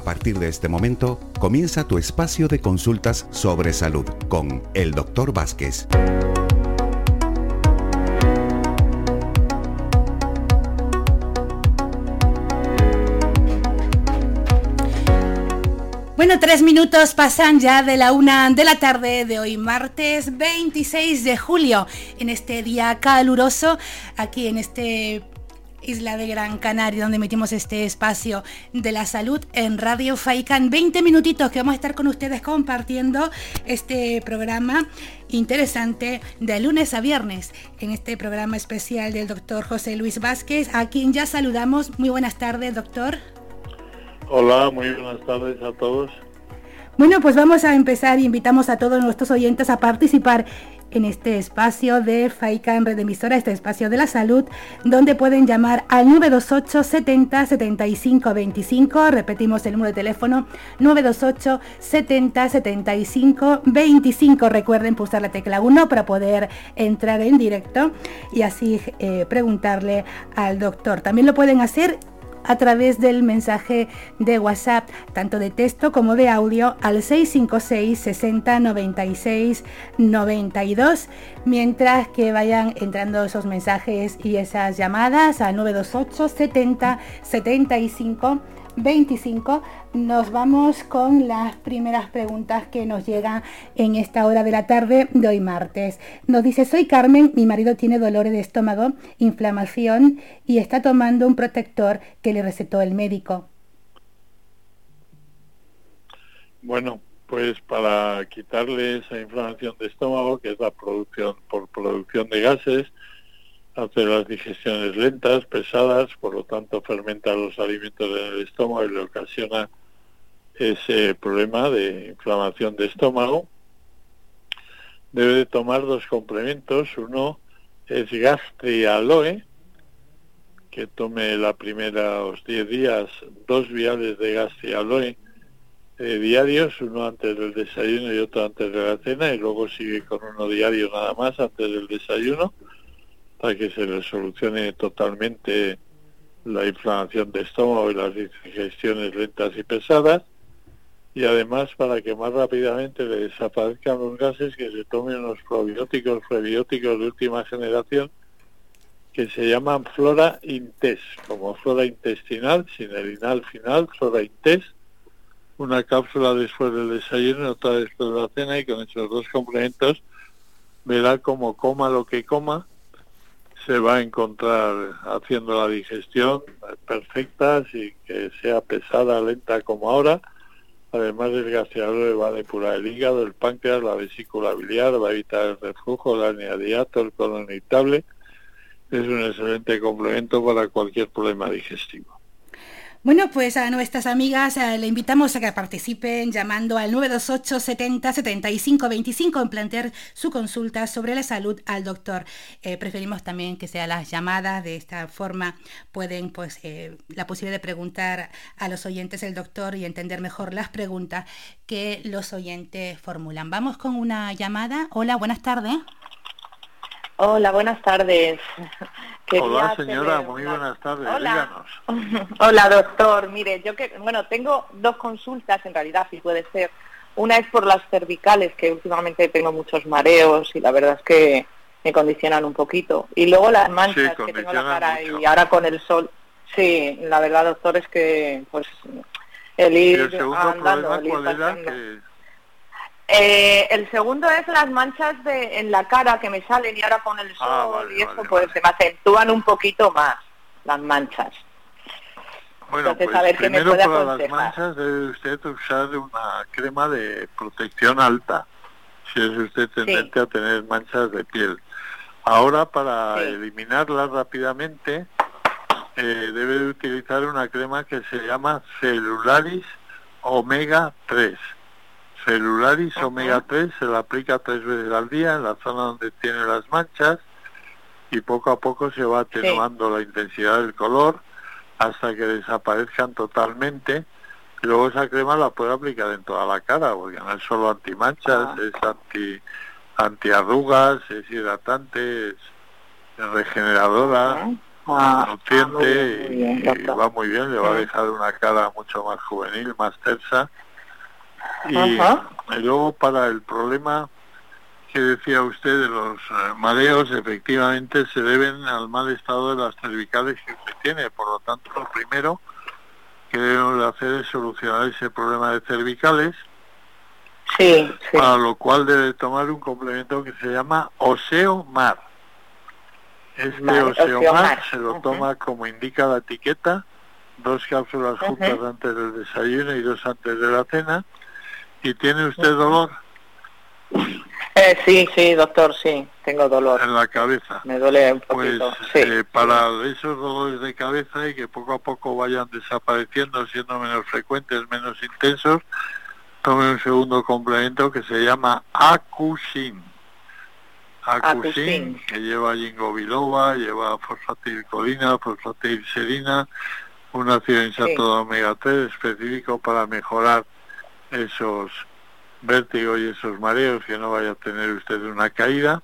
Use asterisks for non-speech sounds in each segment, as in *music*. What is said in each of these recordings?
A partir de este momento, comienza tu espacio de consultas sobre salud con el Dr. Vázquez. Bueno, tres minutos pasan ya de la una de la tarde de hoy, martes 26 de julio, en este día caluroso, aquí en este isla de Gran Canaria, donde emitimos este espacio de la salud en Radio Faikan. 20 minutitos que vamos a estar con ustedes compartiendo este programa interesante de lunes a viernes, en este programa especial del doctor José Luis Vázquez, a quien ya saludamos. Muy buenas tardes, doctor. Hola, muy buenas tardes a todos. Bueno, pues vamos a empezar y invitamos a todos nuestros oyentes a participar en este espacio de FAICA Red Emisora, este espacio de la salud, donde pueden llamar al 928 70 75 25, repetimos el número de teléfono 928 70 75 25, recuerden pulsar la tecla 1 para poder entrar en directo y así eh, preguntarle al doctor. También lo pueden hacer a través del mensaje de WhatsApp, tanto de texto como de audio, al 656 60 96 92, mientras que vayan entrando esos mensajes y esas llamadas al 928 70 75 25 nos vamos con las primeras preguntas que nos llegan en esta hora de la tarde de hoy martes. Nos dice, soy Carmen, mi marido tiene dolores de estómago, inflamación y está tomando un protector que le recetó el médico. Bueno, pues para quitarle esa inflamación de estómago, que es la producción por producción de gases, hace las digestiones lentas, pesadas, por lo tanto fermenta los alimentos en el estómago y le ocasiona ese problema de inflamación de estómago. Debe de tomar dos complementos. Uno es gastrialoe, que tome la primera los 10 días dos viales de gastrialoe eh, diarios, uno antes del desayuno y otro antes de la cena, y luego sigue con uno diario nada más antes del desayuno para que se le solucione totalmente la inflamación de estómago y las digestiones lentas y pesadas y además para que más rápidamente le desaparezcan los gases que se tomen unos probióticos, prebióticos de última generación que se llaman flora intes, como flora intestinal, sin el inal final, flora intes, una cápsula después del desayuno otra después de la cena y con esos dos complementos verá como coma lo que coma, se va a encontrar haciendo la digestión perfecta, sin que sea pesada, lenta como ahora. Además del gastriador va a depurar el hígado, el páncreas, la vesícula biliar, va a evitar el reflujo, la hernia el colon irritable. Es un excelente complemento para cualquier problema digestivo. Bueno, pues a nuestras amigas eh, le invitamos a que participen llamando al 928 70 75 25 en plantear su consulta sobre la salud al doctor. Eh, preferimos también que sean las llamadas, de esta forma pueden pues eh, la posibilidad de preguntar a los oyentes el doctor y entender mejor las preguntas que los oyentes formulan. Vamos con una llamada. Hola, buenas tardes. Hola, buenas tardes. *laughs* Hola señora, muy buenas tardes. Hola. *laughs* Hola doctor, mire, yo que, bueno, tengo dos consultas en realidad, si puede ser. Una es por las cervicales, que últimamente tengo muchos mareos y la verdad es que me condicionan un poquito. Y luego las manchas que tengo en la cara y ahora con el sol. Sí, la verdad doctor es que pues el ir andando, el ir eh, el segundo es las manchas de, en la cara que me salen y ahora con el ah, sol y eso pues se me acentúan un poquito más las manchas. Bueno, pues primero para las manchas debe usted usar una crema de protección alta, si es usted tendente a tener manchas de piel. Ahora para eliminarlas rápidamente eh, debe utilizar una crema que se llama Celularis Omega 3 Celularis omega 3 se la aplica tres veces al día en la zona donde tiene las manchas y poco a poco se va atenuando la intensidad del color hasta que desaparezcan totalmente. Y luego esa crema la puede aplicar en toda la cara, porque no es solo antimanchas, ah. es anti antiarrugas, es hidratante, es regeneradora. ah, y, va muy bien, le va a dejar una cara mucho más juvenil, más tersa. Y, luego para el problema que decía usted de los eh, mareos, efectivamente se deben al mal estado de las cervicales que usted tiene. Por lo tanto, lo primero que debemos hacer es solucionar ese problema de cervicales. Sí, Para lo cual debe tomar un complemento que se llama Oseomar. Este Oseomar se lo toma como indica la etiqueta, dos cápsulas juntas antes del desayuno y dos antes de la cena. ¿Y tiene usted dolor? Eh, sí, sí, doctor, sí, tengo dolor. En la cabeza. Me duele un poquito. Pues eh, para esos dolores de cabeza y que poco a poco vayan desapareciendo, siendo menos frecuentes, menos intensos, tome un segundo complemento que se llama Acusin. Acusin, que lleva ginkgo lleva fosfatilcolina, fosfatilserina, un ácido insato de omega 3 específico para mejorar esos vértigo y esos mareos, que no vaya a tener usted una caída.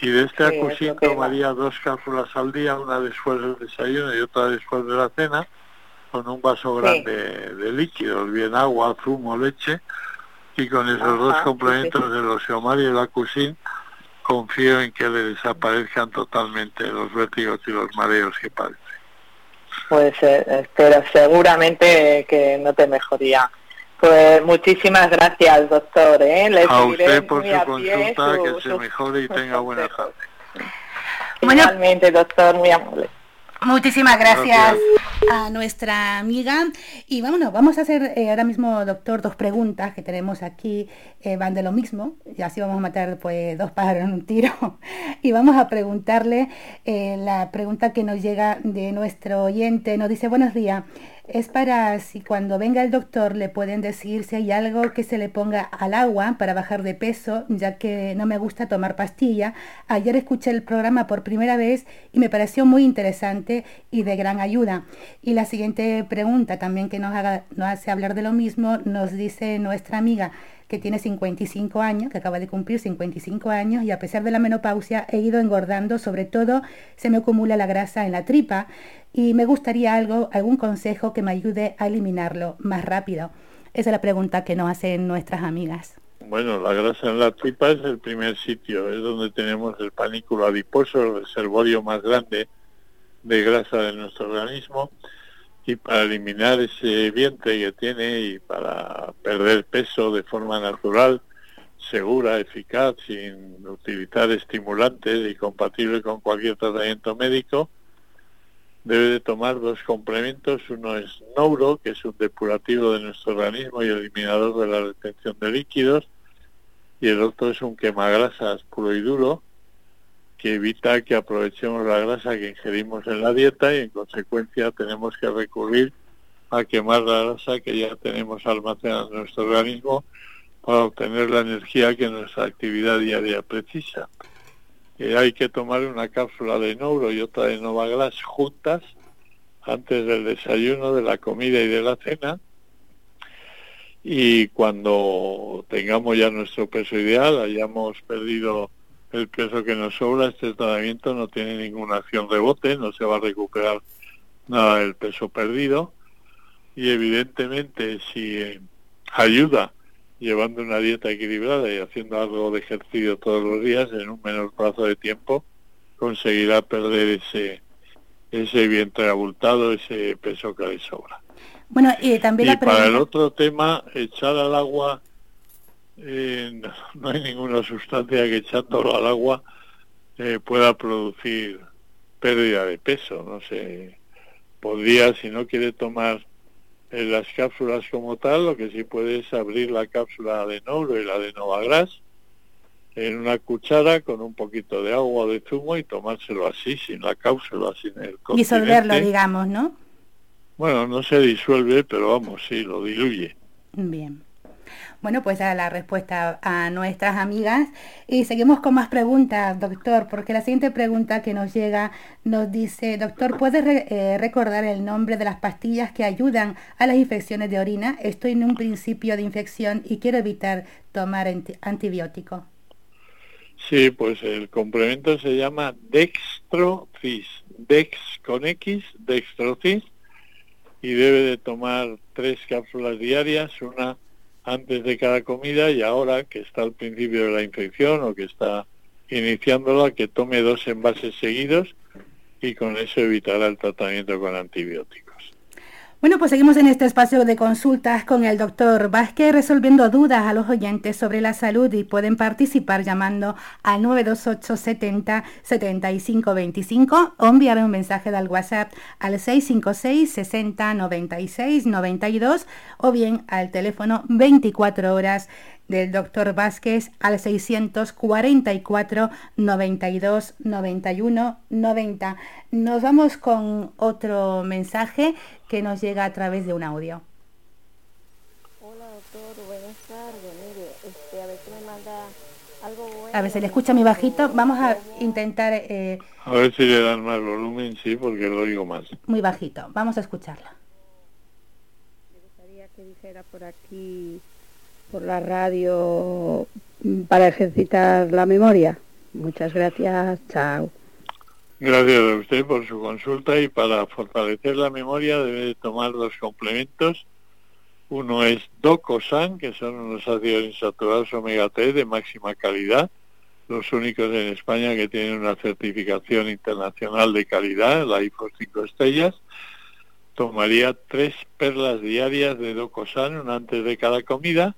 Y de este acusín tomaría dos cápsulas al día, una después del desayuno y otra después de la cena, con un vaso grande de líquidos, bien agua, zumo, leche, y con esos dos complementos de los y el acusín, confío en que le desaparezcan totalmente los vértigos y los mareos que padece. Pues eh, pero seguramente que no te mejoría pues muchísimas gracias, doctor. ¿eh? a usted por su consulta, que se mejore y tenga buena tarde. Igualmente, doctor, muy amable. Muchísimas gracias, a nuestra amiga. Y vámonos, vamos a hacer eh, ahora mismo, doctor, dos preguntas que tenemos aquí, eh, van de lo mismo, y así vamos a matar pues dos pájaros en un tiro. *laughs* y vamos a preguntarle eh, la pregunta que nos llega de nuestro oyente. Nos dice, buenos días es para si cuando venga el doctor le pueden decir si hay algo que se le ponga al agua para bajar de peso, ya que no me gusta tomar pastilla. Ayer escuché el programa por primera vez y me pareció muy interesante y de gran ayuda. Y la siguiente pregunta también que nos, nos hace hablar de lo mismo, nos dice nuestra amiga, que tiene 55 años, que acaba de cumplir 55 años y a pesar de la menopausia he ido engordando, sobre todo se me acumula la grasa en la tripa y me gustaría algo, algún consejo que me ayude a eliminarlo más rápido. Esa es la pregunta que nos hacen nuestras amigas. Bueno, la grasa en la tripa es el primer sitio, es donde tenemos el panículo adiposo, el reservorio más grande de grasa de nuestro organismo y para eliminar ese vientre que tiene y para perder peso de forma natural, segura, eficaz, sin utilizar estimulantes y compatible con cualquier tratamiento médico, debe de tomar dos complementos. Uno es Nouro, que es un depurativo de nuestro organismo y eliminador de la retención de líquidos, y el otro es un quemagrasas puro y duro, que evita que aprovechemos la grasa que ingerimos en la dieta y en consecuencia tenemos que recurrir a quemar la grasa que ya tenemos almacenada en nuestro organismo para obtener la energía que nuestra actividad diaria precisa. Eh, hay que tomar una cápsula de Neuro y otra de Novaglas juntas antes del desayuno, de la comida y de la cena. Y cuando tengamos ya nuestro peso ideal, hayamos perdido el peso que nos sobra, este tratamiento no tiene ninguna acción rebote, no se va a recuperar nada del peso perdido y evidentemente si eh, ayuda llevando una dieta equilibrada y haciendo algo de ejercicio todos los días en un menor plazo de tiempo conseguirá perder ese ese vientre abultado, ese peso que le sobra. Bueno, y también para el otro tema, echar al agua eh, no, hay ninguna sustancia que echándolo al agua eh, pueda producir pérdida de peso. No sé, podría, si no quiere tomar eh, las cápsulas como tal, lo que sí puede es abrir la cápsula de Nouro y la de Novagras en una cuchara con un poquito de agua de zumo y tomárselo así, sin la cápsula, sin el Disolverlo, digamos, ¿no? Bueno, no se disuelve, pero vamos, sí, lo diluye. Bien. Bueno, pues a la respuesta a nuestras amigas. Y seguimos con más preguntas, doctor, porque la siguiente pregunta que nos llega nos dice, doctor, ¿puedes eh, recordar el nombre de las pastillas que ayudan a las infecciones de orina? Estoy en un principio de infección y quiero evitar tomar antibiótico. Sí, pues el complemento se llama Dextrofis, Dex con X, Dextrocis, y debe de tomar tres cápsulas diarias, una antes de cada comida y ahora que está al principio de la infección o que está iniciándola, que tome dos envases seguidos y con eso evitará el tratamiento con antibióticos. Bueno, pues seguimos en este espacio de consultas con el doctor Vázquez resolviendo dudas a los oyentes sobre la salud y pueden participar llamando al 928 70 75 25 o enviar un mensaje del WhatsApp al 656 60 96 92 o bien al teléfono 24 horas del doctor Vázquez al 644 92 91 90. Nos vamos con otro mensaje que nos llega a través de un audio. Hola doctor, buenas tardes. Mire, este, a ver si me manda algo bueno. A ver, se le escucha muy bajito. Vamos a intentar... Eh, a ver si le dan más volumen, sí, porque lo oigo más. Muy bajito. Vamos a escucharla. Me gustaría que dijera por aquí por la radio mm, para ejercitar la memoria. Muchas gracias, chao. Gracias a usted por su consulta y para fortalecer la memoria debe tomar dos complementos. Uno es Docosan, que son unos ácidos insaturados omega 3 de máxima calidad, los únicos en España que tienen una certificación internacional de calidad, la IFO 5 estrellas. Tomaría tres perlas diarias de Docosan, una antes de cada comida,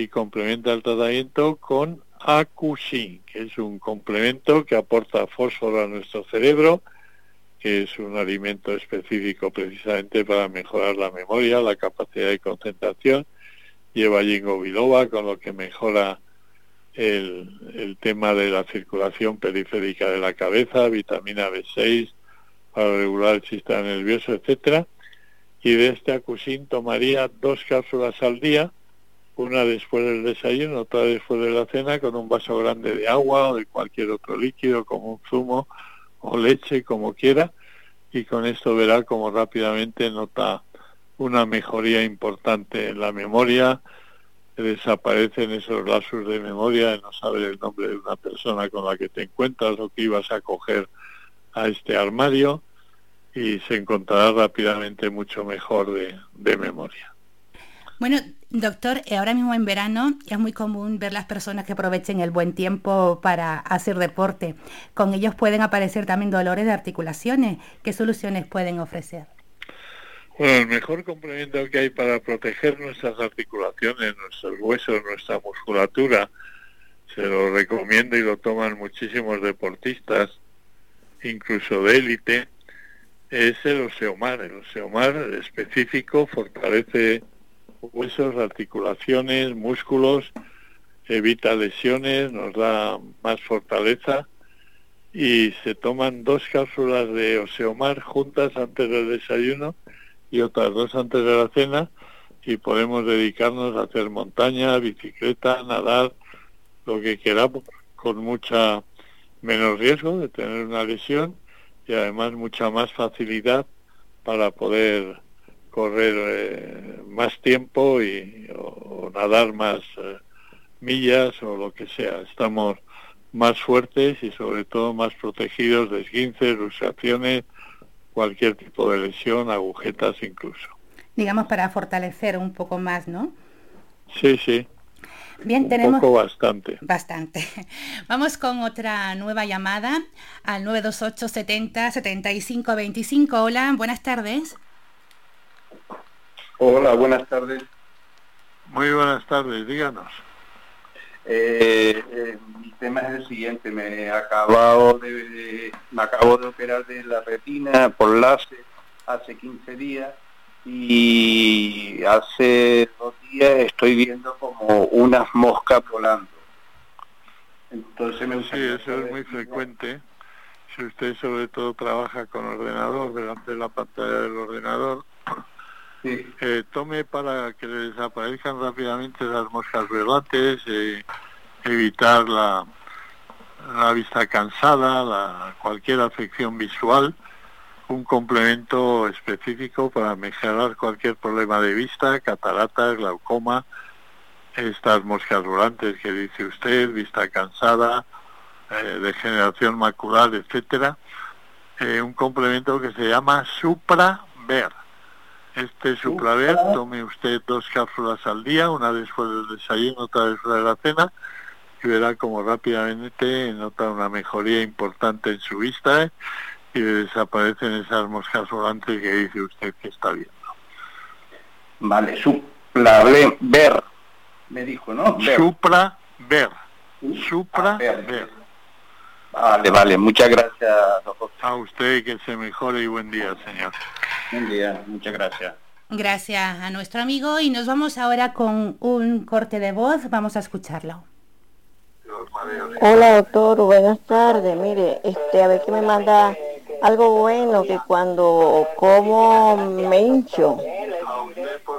y complementa el tratamiento con Acusin, que es un complemento que aporta fósforo a nuestro cerebro, que es un alimento específico precisamente para mejorar la memoria, la capacidad de concentración. Lleva ginkgo biloba, con lo que mejora el, el, tema de la circulación periférica de la cabeza, vitamina B6 para regular el sistema nervioso, etcétera. Y de este acusin tomaría dos cápsulas al día, una después del desayuno, otra después de la cena, con un vaso grande de agua o de cualquier otro líquido, como un zumo o leche, como quiera, y con esto verá como rápidamente nota una mejoría importante en la memoria, desaparecen esos lazos de memoria no saber el nombre de una persona con la que te encuentras o que ibas a coger a este armario y se encontrará rápidamente mucho mejor de memoria. Bueno, doctor, eh, ahora mismo en verano es muy común ver las personas que aprovechen el buen tiempo para hacer deporte. Con ellos pueden aparecer también dolores de articulaciones. ¿Qué soluciones pueden ofrecer? Bueno, el mejor complemento que hay para proteger nuestras articulaciones, nuestros huesos, nuestra musculatura, se lo recomiendo y lo toman muchísimos deportistas, incluso de élite, es el oseomar. El oseomar específico fortalece huesos, articulaciones, músculos, evita lesiones, nos da más fortaleza. Y se toman dos cápsulas de Oseomar juntas antes del desayuno y otras dos antes de la cena. Y podemos dedicarnos a hacer montaña, bicicleta, nadar, lo que queramos con mucha menos riesgo de tener una lesión y además mucha más facilidad para poder correr eh, más tiempo y o, nadar más eh, millas o lo que sea. Estamos más fuertes y sobre todo más protegidos de esguinces, luxaciones, cualquier tipo de lesión, agujetas incluso. Digamos para fortalecer un poco más, ¿no? Sí, sí. Bien, tenemos poco bastante. Bastante. *laughs* Vamos con otra nueva llamada al 928 70 75 25. Hola, buenas tardes. Hola, buenas tardes. Muy buenas tardes, díganos. Eh, eh, mi tema es el siguiente, me acabo de, me acabo de operar de la retina por láser hace 15 días y hace dos días estoy viendo como unas moscas volando. Entonces me Sí, eso es muy frecuente. Si usted sobre todo trabaja con ordenador, delante de la pantalla del ordenador, eh, tome para que le desaparezcan rápidamente las moscas verdes, eh, evitar la, vista cansada, la, cualquier afección visual, un complemento específico para mejorar cualquier problema de vista, catarata, glaucoma, estas moscas volantes que dice usted, vista cansada, eh, degeneración macular, etcétera eh, un complemento que se llama Supra Ver. Este Supraver, tome usted dos cápsulas al día, una después del desayuno, otra después de la cena, y verá como rápidamente nota una mejoría importante en su vista ¿eh? y desaparecen esas moscas volantes que dice usted que está viendo. Vale, Supra-Ver, me dijo, ¿no? Supra-Ver. Supra-Ver. Vale, vale, muchas gracias, A usted que se mejore y buen día, señor. Buen día, muchas gracias. Gracias a nuestro amigo y nos vamos ahora con un corte de voz, vamos a escucharlo. Hola doctor, buenas tardes. Mire, este, a ver que me manda algo bueno que cuando como me hincho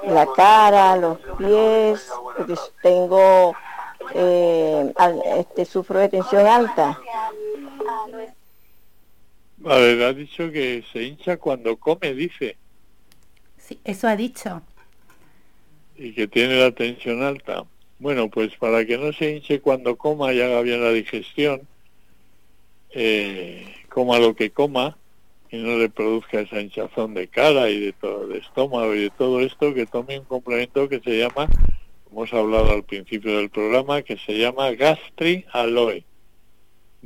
la cara, los pies, porque tengo, eh, este, sufro de tensión alta. A ver, ha dicho que se hincha cuando come, dice. Sí, eso ha dicho. Y que tiene la tensión alta. Bueno, pues para que no se hinche cuando coma y haga bien la digestión, eh, coma lo que coma y no le produzca esa hinchazón de cara y de todo de estómago y de todo esto, que tome un complemento que se llama, hemos hablado al principio del programa, que se llama Gastri Aloe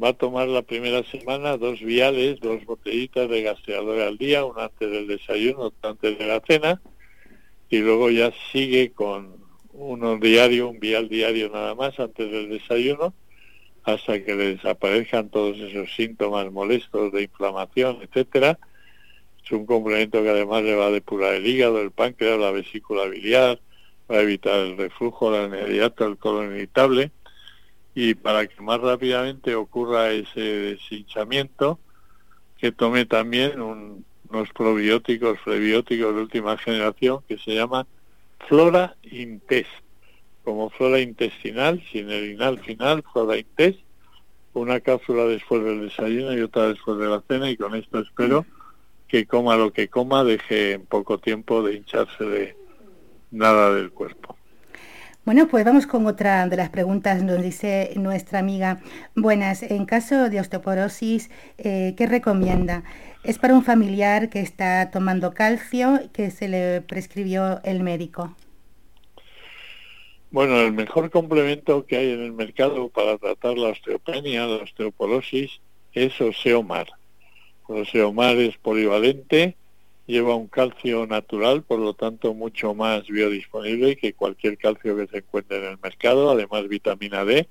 va a tomar la primera semana dos viales, dos botellitas de gaseador al día, una antes del desayuno, otra antes de la cena, y luego ya sigue con uno diario, un vial diario nada más antes del desayuno, hasta que le desaparezcan todos esos síntomas molestos de inflamación, etcétera. Es un complemento que además le va a depurar el hígado, el páncreas, la vesícula biliar, va a evitar el reflujo, la inmediato, el colon irritable y para que más rápidamente ocurra ese deshinchamiento, que tome también unos probióticos, prebióticos de última generación que se llaman Flora Intest, como flora intestinal, sin el inal final, Flora Intest, una cápsula después del desayuno y otra después de la cena y con esto espero que coma lo que coma, deje en poco tiempo de hincharse de nada del cuerpo. Bueno, pues vamos con otra de las preguntas. Nos dice nuestra amiga, buenas, en caso de osteoporosis, eh, ¿qué recomienda? Es para un familiar que está tomando calcio que se le prescribió el médico. Bueno, el mejor complemento que hay en el mercado para tratar la osteopenia, la osteoporosis, es Oseomar. Oseomar es polivalente, lleva un calcio natural, por lo tanto mucho más biodisponible que cualquier calcio que se encuentre en el mercado, además vitamina D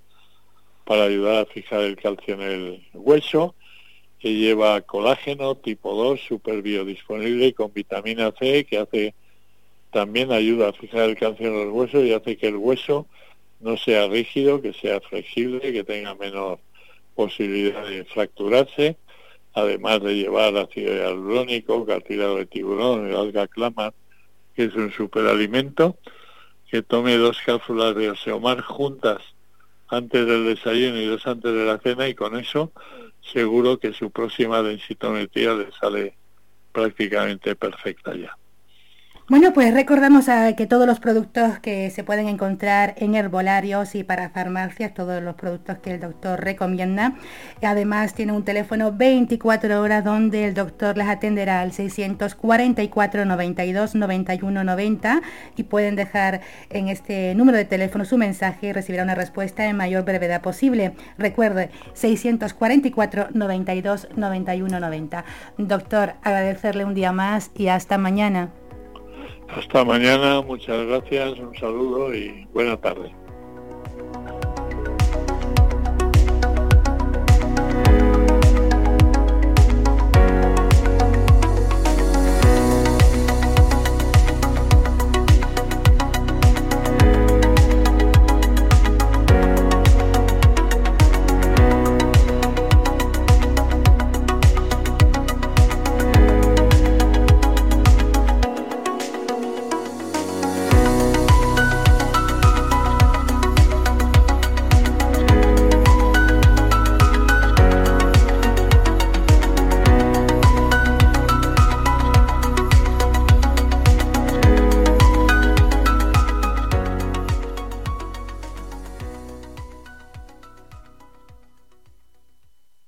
para ayudar a fijar el calcio en el hueso, que lleva colágeno tipo 2 super biodisponible con vitamina C que hace también ayuda a fijar el calcio en los huesos y hace que el hueso no sea rígido, que sea flexible, que tenga menor posibilidad de fracturarse además de llevar ácido hialurónico, cartílago de tiburón, el alga clama, que es un superalimento, que tome dos cápsulas de oseomar juntas antes del desayuno y dos antes de la cena y con eso seguro que su próxima densitometría le sale prácticamente perfecta ya. Bueno, pues recordamos a que todos los productos que se pueden encontrar en herbolarios y para farmacias, todos los productos que el doctor recomienda. Además tiene un teléfono 24 horas donde el doctor les atenderá al 644 92 91 90 y pueden dejar en este número de teléfono su mensaje y recibirá una respuesta en mayor brevedad posible. Recuerde, 644 92 91 90. Doctor, agradecerle un día más y hasta mañana. Hasta mañana, muchas gracias, un saludo y buena tarde.